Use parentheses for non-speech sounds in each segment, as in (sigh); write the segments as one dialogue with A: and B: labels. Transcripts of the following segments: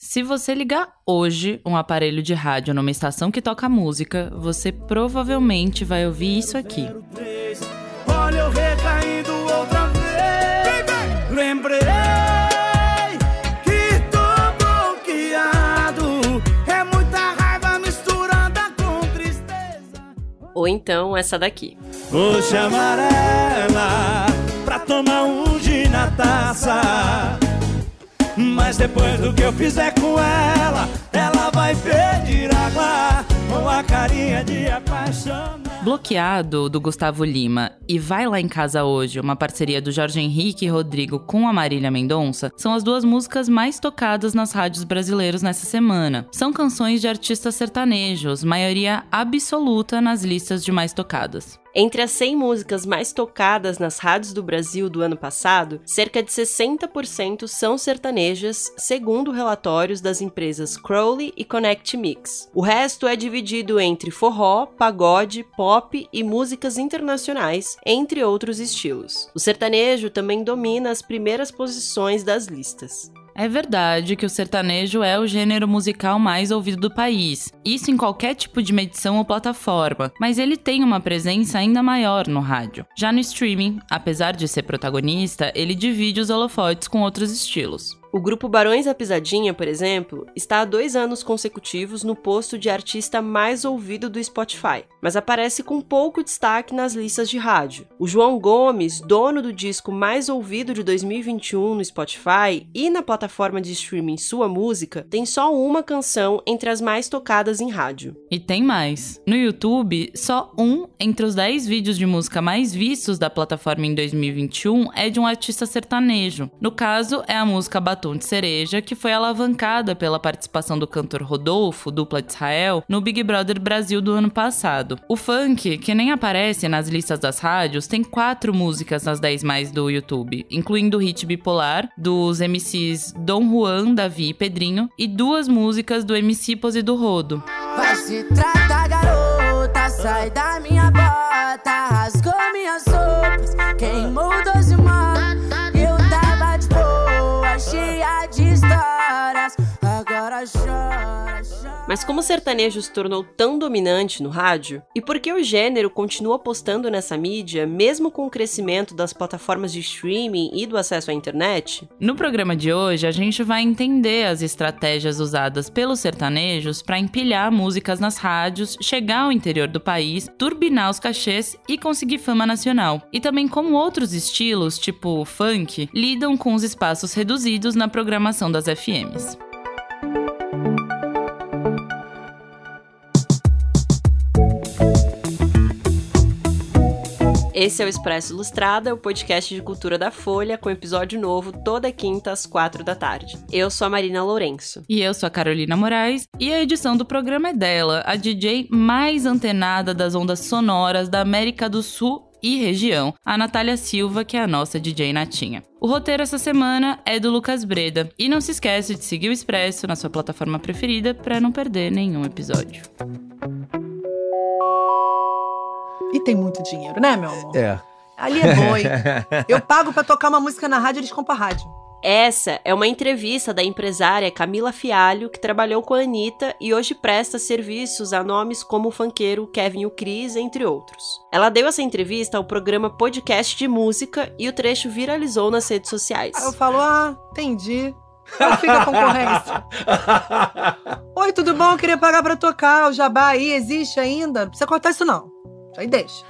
A: Se você ligar hoje um aparelho de rádio numa estação que toca música, você provavelmente vai ouvir isso aqui. Olha eu recaindo outra vez. Lembrei que tô bloqueado. É muita raiva misturada com tristeza. Ou então essa daqui. Hoje amarela pra tomar um de na taça. Mas depois do que eu fizer ela, ela vai pedir água com a carinha de apaixonado. Bloqueado, do Gustavo Lima, e Vai Lá em Casa Hoje, uma parceria do Jorge Henrique e Rodrigo com a Marília Mendonça, são as duas músicas mais tocadas nas rádios brasileiras nessa semana. São canções de artistas sertanejos, maioria absoluta nas listas de mais tocadas. Entre as 100 músicas mais tocadas nas rádios do Brasil do ano passado, cerca de 60% são sertanejas, segundo relatórios das empresas Crowley e Connect Mix. O resto é dividido entre forró, pagode, pop e músicas internacionais, entre outros estilos. O sertanejo também domina as primeiras posições das listas. É verdade que o sertanejo é o gênero musical mais ouvido do país, isso em qualquer tipo de medição ou plataforma, mas ele tem uma presença ainda maior no rádio. Já no streaming, apesar de ser protagonista, ele divide os holofotes com outros estilos. O grupo Barões da Pisadinha, por exemplo, está há dois anos consecutivos no posto de artista mais ouvido do Spotify, mas aparece com pouco destaque nas listas de rádio. O João Gomes, dono do disco mais ouvido de 2021 no Spotify e na plataforma de streaming Sua Música, tem só uma canção entre as mais tocadas em rádio. E tem mais. No YouTube, só um entre os 10 vídeos de música mais vistos da plataforma em 2021 é de um artista sertanejo. No caso, é a música Batom de Cereja, que foi alavancada pela participação do cantor Rodolfo, dupla de Israel, no Big Brother Brasil do ano passado. O funk, que nem aparece nas listas das rádios, tem quatro músicas nas 10 mais do YouTube, incluindo o hit bipolar dos MCs Dom Juan, Davi e Pedrinho, e duas músicas do MC Pose do Rodo. Vai se tratar, garota, sai da minha bota, rasgou minhas Mas como o sertanejo se tornou tão dominante no rádio? E por que o gênero continua apostando nessa mídia, mesmo com o crescimento das plataformas de streaming e do acesso à internet? No programa de hoje, a gente vai entender as estratégias usadas pelos sertanejos para empilhar músicas nas rádios, chegar ao interior do país, turbinar os cachês e conseguir fama nacional. E também como outros estilos, tipo funk, lidam com os espaços reduzidos na programação das FMs. Esse é o Expresso Ilustrada, o podcast de cultura da Folha, com episódio novo toda quinta às quatro da tarde. Eu sou a Marina Lourenço. E eu sou a Carolina Moraes. E a edição do programa é dela, a DJ mais antenada das ondas sonoras da América do Sul e região, a Natália Silva, que é a nossa DJ Natinha. O roteiro essa semana é do Lucas Breda. E não se esquece de seguir o Expresso na sua plataforma preferida para não perder nenhum episódio.
B: E tem muito dinheiro, né, meu amor?
C: É.
B: Ali é boi. (laughs) Eu pago para tocar uma música na rádio, eles compram a rádio.
A: Essa é uma entrevista da empresária Camila Fialho, que trabalhou com a Anitta e hoje presta serviços a nomes como o funkeiro Kevin o Cris, entre outros. Ela deu essa entrevista ao programa Podcast de Música e o trecho viralizou nas redes sociais.
B: Aí eu falo, ah, entendi. Como fica a concorrência? (laughs) Oi, tudo bom? Eu queria pagar para tocar. O jabá aí existe ainda? Não precisa cortar isso não. Aí deixa.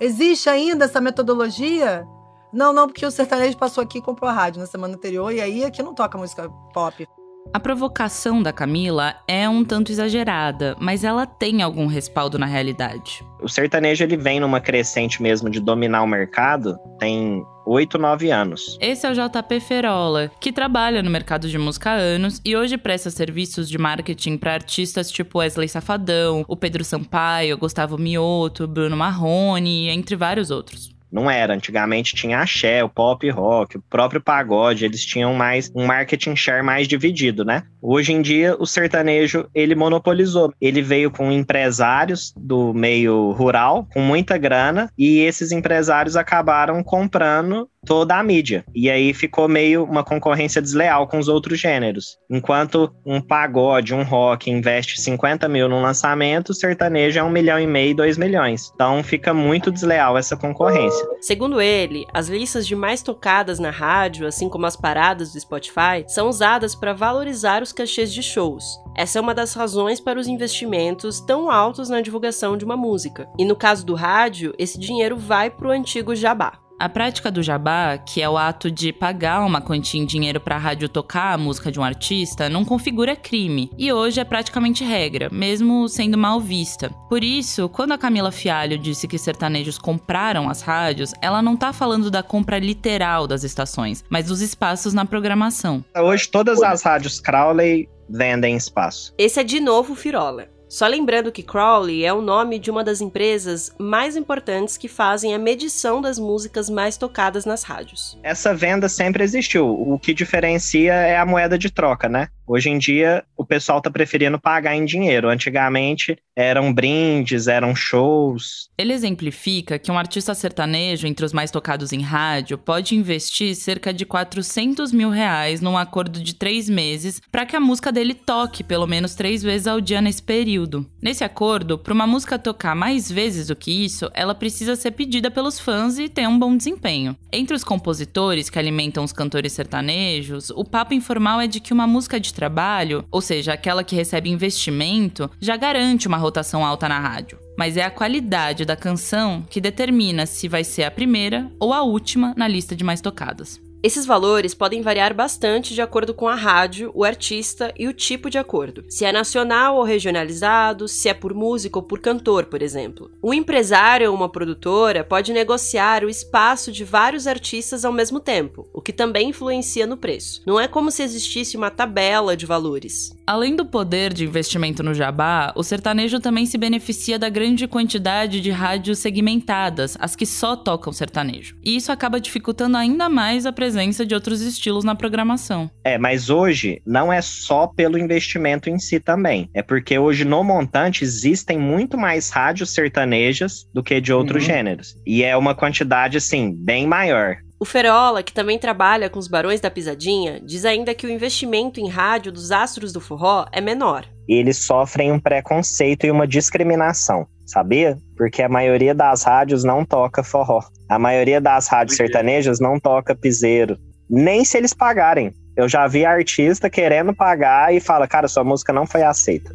B: Existe ainda essa metodologia? Não, não, porque o sertanejo passou aqui e comprou a rádio na semana anterior, e aí aqui não toca música pop.
A: A provocação da Camila é um tanto exagerada, mas ela tem algum respaldo na realidade.
D: O sertanejo ele vem numa crescente mesmo de dominar o mercado, tem 8, 9 anos.
A: Esse é o JP Ferola, que trabalha no mercado de música há anos e hoje presta serviços de marketing para artistas tipo Wesley Safadão, o Pedro Sampaio, Gustavo Mioto, Bruno Marrone, entre vários outros.
D: Não era. Antigamente tinha axé, o pop rock, o próprio pagode. Eles tinham mais um marketing share mais dividido, né? Hoje em dia, o sertanejo, ele monopolizou. Ele veio com empresários do meio rural, com muita grana, e esses empresários acabaram comprando toda a mídia. E aí ficou meio uma concorrência desleal com os outros gêneros. Enquanto um pagode, um rock investe 50 mil no lançamento, o sertanejo é um milhão e meio, dois milhões. Então fica muito desleal essa concorrência.
E: Segundo ele, as listas de mais tocadas na rádio, assim como as paradas do Spotify, são usadas para valorizar os cachês de shows. Essa é uma das razões para os investimentos tão altos na divulgação de uma música. E no caso do rádio, esse dinheiro vai para o antigo jabá.
A: A prática do jabá, que é o ato de pagar uma quantia em dinheiro para a rádio tocar a música de um artista, não configura crime e hoje é praticamente regra, mesmo sendo mal vista. Por isso, quando a Camila Fialho disse que sertanejos compraram as rádios, ela não tá falando da compra literal das estações, mas dos espaços na programação.
D: Hoje todas as rádios Crowley vendem espaço.
E: Esse é de novo o Firola. Só lembrando que Crowley é o nome de uma das empresas mais importantes que fazem a medição das músicas mais tocadas nas rádios.
D: Essa venda sempre existiu. O que diferencia é a moeda de troca, né? Hoje em dia, o pessoal está preferindo pagar em dinheiro. Antigamente, eram brindes, eram shows.
A: Ele exemplifica que um artista sertanejo, entre os mais tocados em rádio, pode investir cerca de 400 mil reais num acordo de três meses para que a música dele toque pelo menos três vezes ao dia nesse período. Nesse acordo, para uma música tocar mais vezes do que isso, ela precisa ser pedida pelos fãs e ter um bom desempenho. Entre os compositores que alimentam os cantores sertanejos, o papo informal é de que uma música de trabalho, ou seja, aquela que recebe investimento, já garante uma rotação alta na rádio. Mas é a qualidade da canção que determina se vai ser a primeira ou a última na lista de mais tocadas.
E: Esses valores podem variar bastante de acordo com a rádio, o artista e o tipo de acordo. Se é nacional ou regionalizado, se é por música ou por cantor, por exemplo. Um empresário ou uma produtora pode negociar o espaço de vários artistas ao mesmo tempo, o que também influencia no preço. Não é como se existisse uma tabela de valores.
A: Além do poder de investimento no jabá, o sertanejo também se beneficia da grande quantidade de rádios segmentadas, as que só tocam sertanejo. E isso acaba dificultando ainda mais a presença de outros estilos na programação.
D: É, mas hoje não é só pelo investimento em si também. É porque hoje no montante existem muito mais rádios sertanejas do que de outros uhum. gêneros. E é uma quantidade, assim, bem maior.
E: O Ferola, que também trabalha com os Barões da Pisadinha, diz ainda que o investimento em rádio dos astros do forró é menor.
D: Eles sofrem um preconceito e uma discriminação, sabia? Porque a maioria das rádios não toca forró. A maioria das rádios sertanejas não toca piseiro. Nem se eles pagarem. Eu já vi artista querendo pagar e fala, cara, sua música não foi aceita.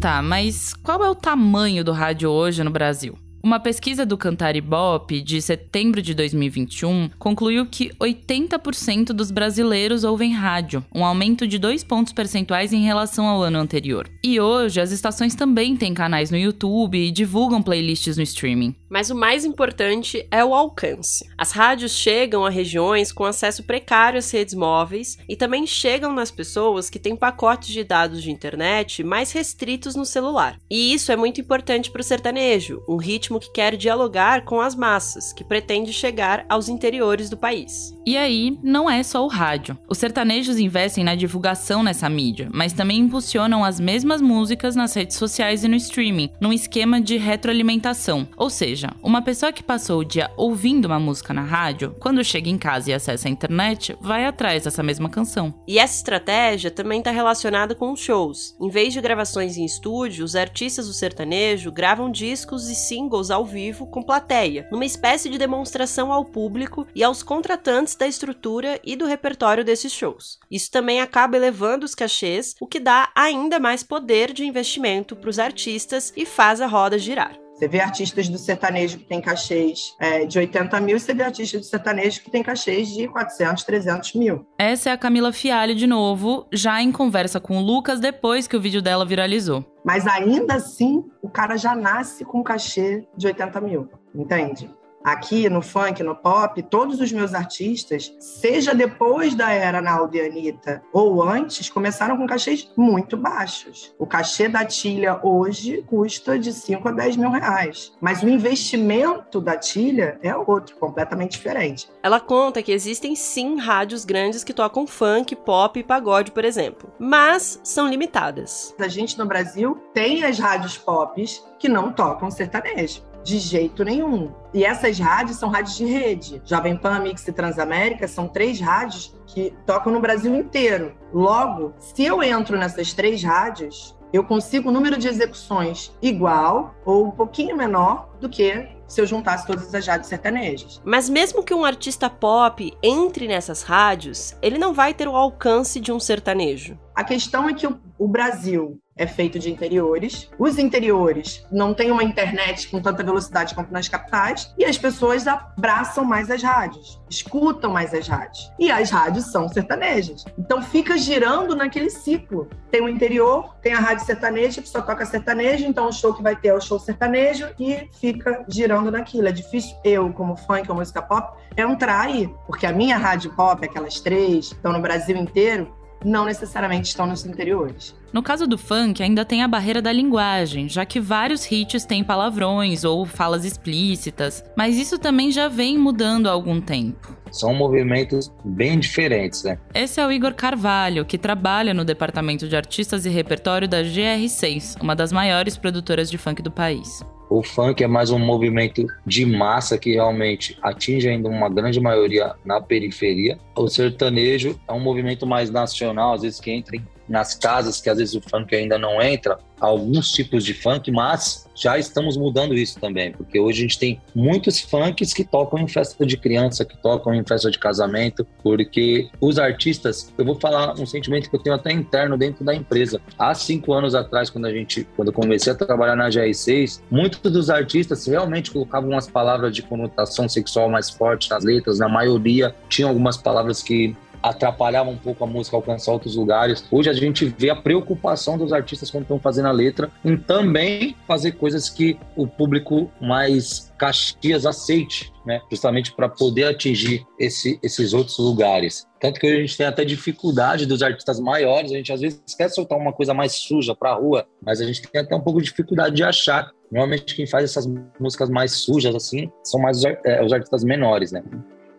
A: Tá, mas qual é o tamanho do rádio hoje no Brasil? Uma pesquisa do Cantar Ibope de setembro de 2021 concluiu que 80% dos brasileiros ouvem rádio, um aumento de 2 pontos percentuais em relação ao ano anterior. E hoje as estações também têm canais no YouTube e divulgam playlists no streaming.
E: Mas o mais importante é o alcance. As rádios chegam a regiões com acesso precário às redes móveis e também chegam nas pessoas que têm pacotes de dados de internet mais restritos no celular. E isso é muito importante para o sertanejo, um ritmo que quer dialogar com as massas, que pretende chegar aos interiores do país.
A: E aí, não é só o rádio. Os sertanejos investem na divulgação nessa mídia, mas também impulsionam as mesmas músicas nas redes sociais e no streaming, num esquema de retroalimentação. Ou seja, uma pessoa que passou o dia ouvindo uma música na rádio, quando chega em casa e acessa a internet, vai atrás dessa mesma canção.
E: E essa estratégia também está relacionada com os shows. Em vez de gravações em estúdio, os artistas do sertanejo gravam discos e singles ao vivo com plateia, numa espécie de demonstração ao público e aos contratantes da estrutura e do repertório desses shows. Isso também acaba elevando os cachês, o que dá ainda mais poder de investimento para os artistas e faz a roda girar.
F: Você vê artistas do sertanejo que tem cachês é, de 80 mil, e você vê artistas do sertanejo que tem cachês de 400, 300 mil.
A: Essa é a Camila Fialho de novo, já em conversa com o Lucas depois que o vídeo dela viralizou.
F: Mas ainda assim, o cara já nasce com um cachê de 80 mil, entende? Aqui no funk, no pop, todos os meus artistas, seja depois da era Naldo e Anitta ou antes, começaram com cachês muito baixos. O cachê da Tilha hoje custa de 5 a 10 mil reais. Mas o investimento da Tilha é outro, completamente diferente.
E: Ela conta que existem sim rádios grandes que tocam funk, pop e pagode, por exemplo, mas são limitadas.
F: A gente no Brasil tem as rádios pop que não tocam sertanejo. De jeito nenhum. E essas rádios são rádios de rede. Jovem Pan, Mix e Transamérica são três rádios que tocam no Brasil inteiro. Logo, se eu entro nessas três rádios, eu consigo um número de execuções igual ou um pouquinho menor do que se eu juntasse todas as rádios sertanejas.
E: Mas mesmo que um artista pop entre nessas rádios, ele não vai ter o alcance de um sertanejo.
F: A questão é que o, o Brasil é feito de interiores. Os interiores não têm uma internet com tanta velocidade quanto nas capitais e as pessoas abraçam mais as rádios, escutam mais as rádios. E as rádios são sertanejas. Então fica girando naquele ciclo. Tem o interior, tem a rádio sertaneja, que só toca sertanejo, então o show que vai ter é o show sertanejo e fica girando naquilo. É difícil eu, como fã ou música pop, entrar aí, porque a minha rádio pop, aquelas três, estão no Brasil inteiro, não necessariamente estão nos interiores.
A: No caso do funk, ainda tem a barreira da linguagem, já que vários hits têm palavrões ou falas explícitas, mas isso também já vem mudando há algum tempo.
G: São movimentos bem diferentes, né?
A: Esse é o Igor Carvalho, que trabalha no departamento de artistas e repertório da GR6, uma das maiores produtoras de funk do país.
G: O funk é mais um movimento de massa que realmente atinge ainda uma grande maioria na periferia. O sertanejo é um movimento mais nacional, às vezes que entra em nas casas que às vezes o funk ainda não entra, alguns tipos de funk, mas já estamos mudando isso também, porque hoje a gente tem muitos funks que tocam em festa de criança, que tocam em festa de casamento, porque os artistas, eu vou falar um sentimento que eu tenho até interno dentro da empresa. Há cinco anos atrás, quando a gente, quando eu comecei a trabalhar na GR6, muitos dos artistas realmente colocavam umas palavras de conotação sexual mais forte nas letras, na maioria tinham algumas palavras que atrapalhava um pouco a música alcançar outros lugares. Hoje a gente vê a preocupação dos artistas quando estão fazendo a letra em também fazer coisas que o público mais Caxias aceite, né? Justamente para poder atingir esse, esses outros lugares. Tanto que a gente tem até dificuldade dos artistas maiores, a gente às vezes quer soltar uma coisa mais suja para a rua, mas a gente tem até um pouco de dificuldade de achar. Normalmente quem faz essas músicas mais sujas assim são mais os, é, os artistas menores, né?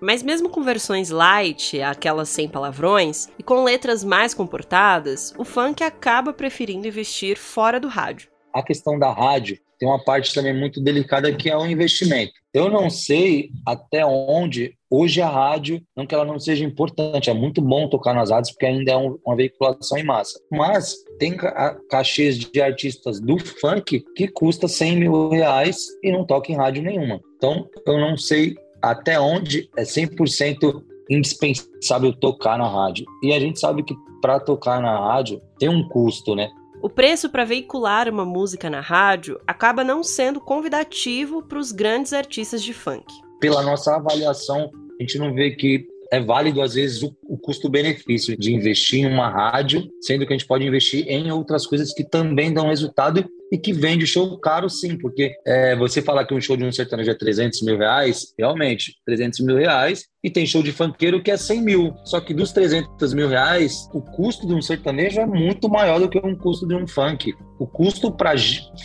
E: Mas mesmo com versões light, aquelas sem palavrões, e com letras mais comportadas, o funk acaba preferindo investir fora do rádio.
G: A questão da rádio tem uma parte também muito delicada que é o investimento. Eu não sei até onde hoje a rádio, não que ela não seja importante, é muito bom tocar nas rádios porque ainda é um, uma veiculação em massa. Mas tem ca cachês de artistas do funk que custa 100 mil reais e não toca em rádio nenhuma. Então eu não sei até onde é 100% indispensável tocar na rádio. E a gente sabe que para tocar na rádio tem um custo, né?
E: O preço para veicular uma música na rádio acaba não sendo convidativo para os grandes artistas de funk.
G: Pela nossa avaliação, a gente não vê que é válido, às vezes, o, o custo-benefício de investir em uma rádio, sendo que a gente pode investir em outras coisas que também dão resultado e que vende show caro, sim, porque é, você falar que um show de um sertanejo é 300 mil reais, realmente, 300 mil reais, e tem show de funkeiro que é 100 mil. Só que dos 300 mil reais, o custo de um sertanejo é muito maior do que um custo de um funk. O custo para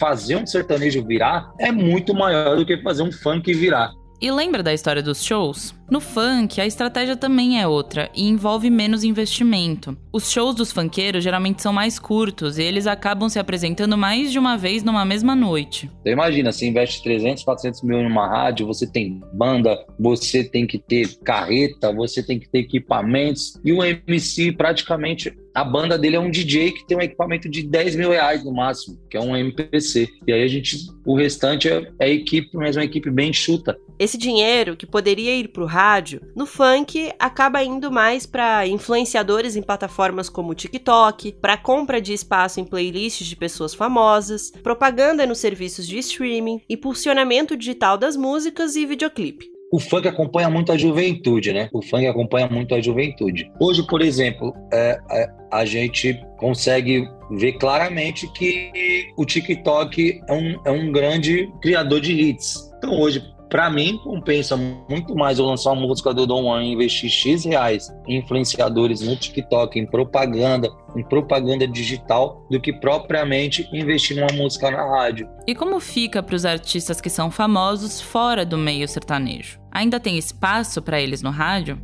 G: fazer um sertanejo virar é muito maior do que fazer um funk virar.
A: E lembra da história dos shows? No funk, a estratégia também é outra e envolve menos investimento. Os shows dos funkeiros geralmente são mais curtos e eles acabam se apresentando mais de uma vez numa mesma noite.
G: Então imagina, você investe 300, 400 mil numa rádio, você tem banda, você tem que ter carreta, você tem que ter equipamentos e o MC praticamente a banda dele é um DJ que tem um equipamento de 10 mil reais no máximo, que é um MPC. E aí a gente, o restante é, é equipe, mas uma equipe bem chuta.
E: Esse dinheiro que poderia ir para o rádio, no funk acaba indo mais para influenciadores em plataformas como o TikTok, para compra de espaço em playlists de pessoas famosas, propaganda nos serviços de streaming, impulsionamento digital das músicas e videoclipe
G: o funk acompanha muito a juventude, né? O funk acompanha muito a juventude. Hoje, por exemplo, é, é, a gente consegue ver claramente que o TikTok é um, é um grande criador de hits. Então, hoje, Para mim, compensa muito mais eu lançar uma música do Dom Juan e investir X reais em influenciadores no TikTok, em propaganda, em propaganda digital, do que propriamente investir numa música na rádio.
A: E como fica para os artistas que são famosos fora do meio sertanejo? Ainda tem espaço para eles no rádio?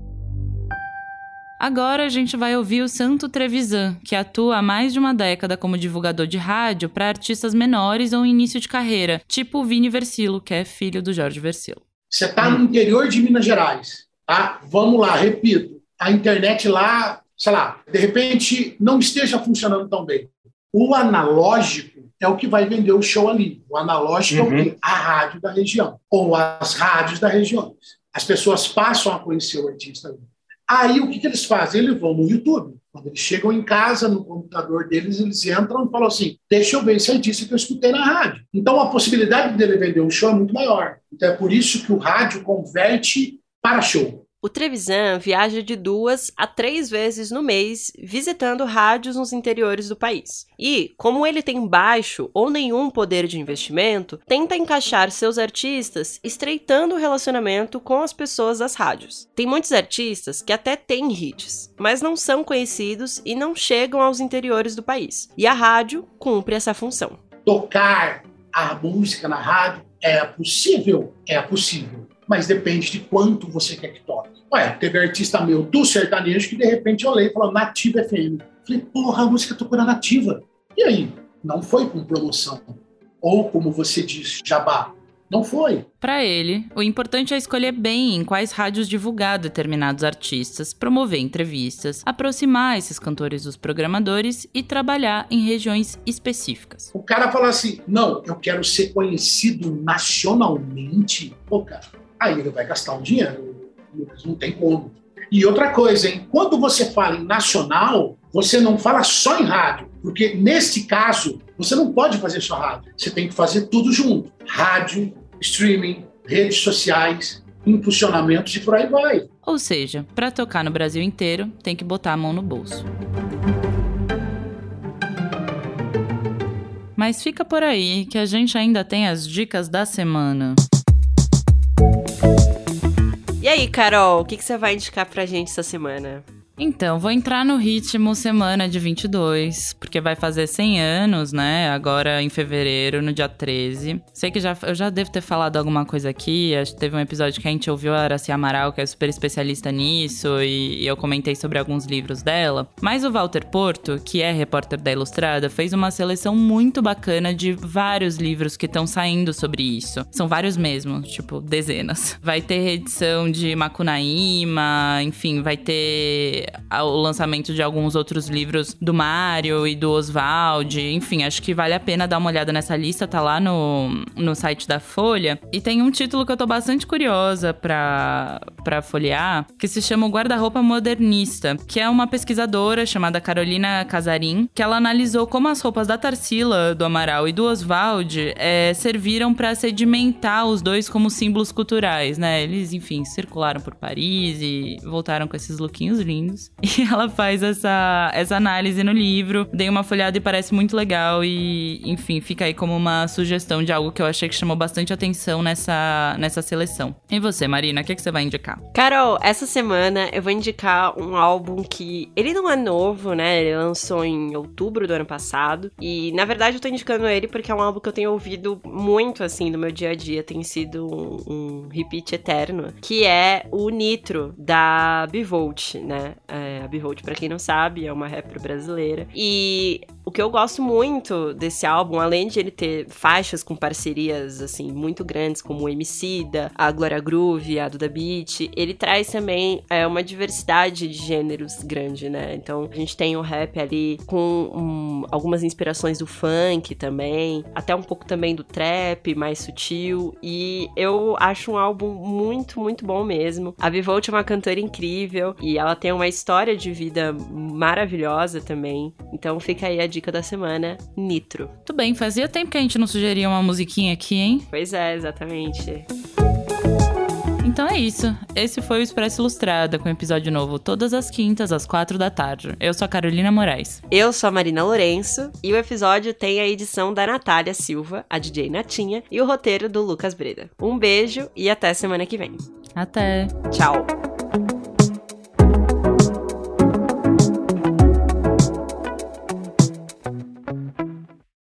A: Agora a gente vai ouvir o Santo Trevisan, que atua há mais de uma década como divulgador de rádio para artistas menores ou início de carreira, tipo o Vini Versilo, que é filho do Jorge Versilo.
H: Você está no interior de Minas Gerais, tá? Vamos lá, repito, a internet lá, sei lá, de repente não esteja funcionando tão bem. O analógico é o que vai vender o show ali. O analógico uhum. é o quê? A rádio da região, ou as rádios da região. As pessoas passam a conhecer o artista ali. Aí o que, que eles fazem? Eles vão no YouTube. Quando eles chegam em casa, no computador deles, eles entram e falam assim: deixa eu ver esse artista que eu escutei na rádio. Então a possibilidade dele vender um show é muito maior. Então é por isso que o rádio converte para show.
E: O Trevisan viaja de duas a três vezes no mês visitando rádios nos interiores do país. E, como ele tem baixo ou nenhum poder de investimento, tenta encaixar seus artistas estreitando o relacionamento com as pessoas das rádios. Tem muitos artistas que até têm hits, mas não são conhecidos e não chegam aos interiores do país. E a rádio cumpre essa função.
H: Tocar a música na rádio é possível? É possível mas depende de quanto você quer que toque. Ué, teve artista meu do sertanejo que de repente eu olhei e falou Nativa FM. Falei, porra, a música tocou na Nativa. E aí? Não foi com promoção. Ou, como você diz, jabá. Não foi.
A: Para ele, o importante é escolher bem em quais rádios divulgar determinados artistas, promover entrevistas, aproximar esses cantores dos programadores e trabalhar em regiões específicas.
H: O cara fala assim: não, eu quero ser conhecido nacionalmente. Pô, cara, aí ele vai gastar um dinheiro. Não tem como. E outra coisa, hein? quando você fala em nacional, você não fala só em rádio, porque neste caso, você não pode fazer só rádio. Você tem que fazer tudo junto: rádio, streaming, redes sociais, impulsionamentos e por aí vai.
A: Ou seja, para tocar no Brasil inteiro, tem que botar a mão no bolso. Mas fica por aí que a gente ainda tem as dicas da semana.
E: E aí, Carol, o que, que você vai indicar pra gente essa semana?
A: Então, vou entrar no ritmo semana de 22, porque vai fazer 100 anos, né? Agora em fevereiro, no dia 13. Sei que já, eu já devo ter falado alguma coisa aqui. Acho que teve um episódio que a gente ouviu a Araci Amaral, que é super especialista nisso, e, e eu comentei sobre alguns livros dela. Mas o Walter Porto, que é repórter da Ilustrada, fez uma seleção muito bacana de vários livros que estão saindo sobre isso. São vários mesmo, tipo, dezenas. Vai ter reedição de Macunaíma, enfim, vai ter o lançamento de alguns outros livros do Mário e do Oswald. Enfim, acho que vale a pena dar uma olhada nessa lista, tá lá no, no site da Folha. E tem um título que eu tô bastante curiosa pra, pra folhear, que se chama O Guarda-Roupa Modernista, que é uma pesquisadora chamada Carolina Casarim, que ela analisou como as roupas da Tarsila, do Amaral e do Oswald é, serviram para sedimentar os dois como símbolos culturais, né? Eles, enfim, circularam por Paris e voltaram com esses lookinhos lindos. (laughs) E ela faz essa, essa análise no livro. Dei uma folhada e parece muito legal. E, enfim, fica aí como uma sugestão de algo que eu achei que chamou bastante atenção nessa, nessa seleção. E você, Marina, o que, que você vai indicar?
E: Carol, essa semana eu vou indicar um álbum que ele não é novo, né? Ele lançou em outubro do ano passado. E na verdade eu tô indicando ele porque é um álbum que eu tenho ouvido muito assim no meu dia a dia. Tem sido um, um repeat eterno. Que é o Nitro da Bivolt, né? uh, A Behold, pra quem não sabe, é uma rapper brasileira. E o que eu gosto muito desse álbum, além de ele ter faixas com parcerias, assim, muito grandes, como o Emicida, a Glória Groove, a Duda Beat, ele traz também é, uma diversidade de gêneros grande, né? Então, a gente tem o rap ali com um, algumas inspirações do funk também, até um pouco também do trap, mais sutil, e eu acho um álbum muito, muito bom mesmo. A Bivolt é uma cantora incrível, e ela tem uma história de vida maravilhosa também. Então fica aí a dica da semana, Nitro.
A: Tudo bem, fazia tempo que a gente não sugeria uma musiquinha aqui, hein?
E: Pois é, exatamente.
A: Então é isso. Esse foi o Expresso Ilustrada, com episódio novo todas as quintas, às quatro da tarde. Eu sou a Carolina Moraes.
E: Eu sou a Marina Lourenço. E o episódio tem a edição da Natália Silva, a DJ Natinha, e o roteiro do Lucas Breda. Um beijo e até semana que vem.
A: Até.
E: Tchau.